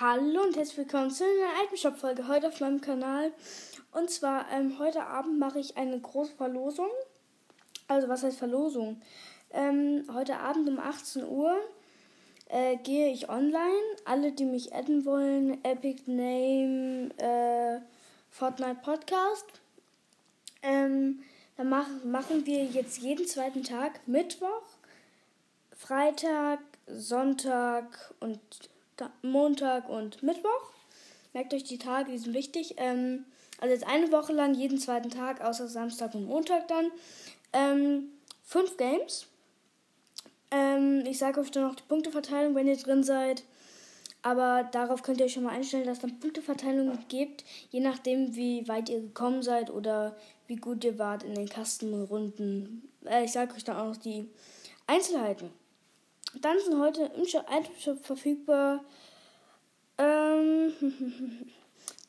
Hallo und herzlich willkommen zu einer alten Shop-Folge heute auf meinem Kanal. Und zwar ähm, heute Abend mache ich eine große Verlosung. Also was heißt Verlosung? Ähm, heute Abend um 18 Uhr äh, gehe ich online. Alle, die mich adden wollen, Epic Name, äh, Fortnite Podcast. Ähm, dann mach, machen wir jetzt jeden zweiten Tag Mittwoch, Freitag, Sonntag und Montag und Mittwoch. Merkt euch die Tage, die sind wichtig. Ähm, also jetzt eine Woche lang jeden zweiten Tag, außer Samstag und Montag dann. Ähm, fünf Games. Ähm, ich sage euch dann noch die Punkteverteilung, wenn ihr drin seid. Aber darauf könnt ihr euch schon mal einstellen, dass es dann Punkteverteilungen gibt, je nachdem, wie weit ihr gekommen seid oder wie gut ihr wart in den Kastenrunden. Äh, ich sage euch dann auch noch die Einzelheiten. Dann sind heute im Shop verfügbar ähm,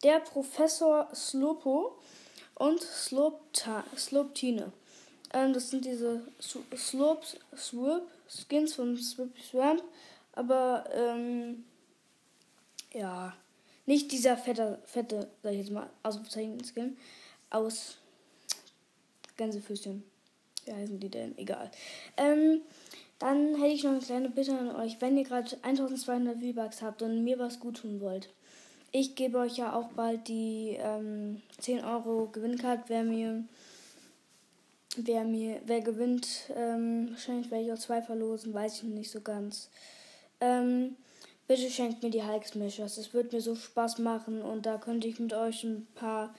der Professor Slopo und Sloptine. Ähm, das sind diese Slopes, Swoop, Skins von Swoop Swamp, aber ähm, ja, nicht dieser fette, fette, sag ich jetzt mal, Ausrufezeichen-Skin aus Gänsefüßchen. Wie heißen die denn? Egal. Ähm, dann hätte ich noch eine kleine Bitte an euch, wenn ihr gerade 1200 V-Bucks habt und mir was gut tun wollt. Ich gebe euch ja auch bald die ähm, 10 Euro Gewinncard, wer mir, wer mir, wer gewinnt, ähm, wahrscheinlich werde ich auch zwei verlosen, weiß ich noch nicht so ganz. Ähm, bitte schenkt mir die Hulk Smashers, es wird mir so Spaß machen und da könnte ich mit euch ein paar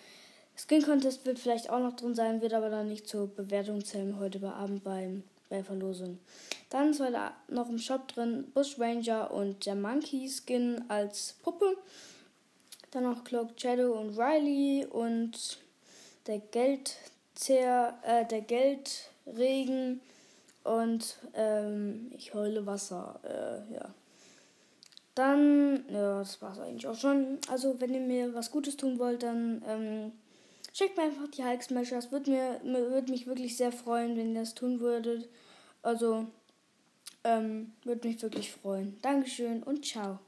Skin Contest wird vielleicht auch noch drin sein, wird aber dann nicht zur Bewertung zählen heute Abend beim bei Verlosung. Dann ist heute noch im Shop drin Bush Ranger und der Monkey Skin als Puppe. Dann noch Cloak Shadow und Riley und der Geldzer, äh, der Geldregen und ähm, ich heule Wasser. Äh, ja. Dann, ja, das war's eigentlich auch schon. Also, wenn ihr mir was Gutes tun wollt, dann ähm, schickt mir einfach die Hulk Smashers. Würde mir, würde mich wirklich sehr freuen, wenn ihr das tun würdet. Also, ähm, würde mich wirklich freuen. Dankeschön und ciao.